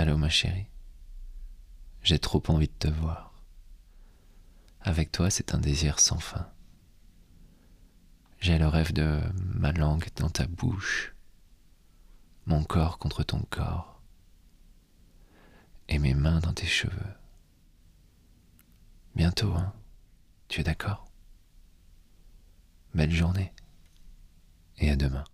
Allô ma chérie, j'ai trop envie de te voir. Avec toi, c'est un désir sans fin. J'ai le rêve de ma langue dans ta bouche, mon corps contre ton corps, et mes mains dans tes cheveux. Bientôt, hein Tu es d'accord? Belle journée, et à demain.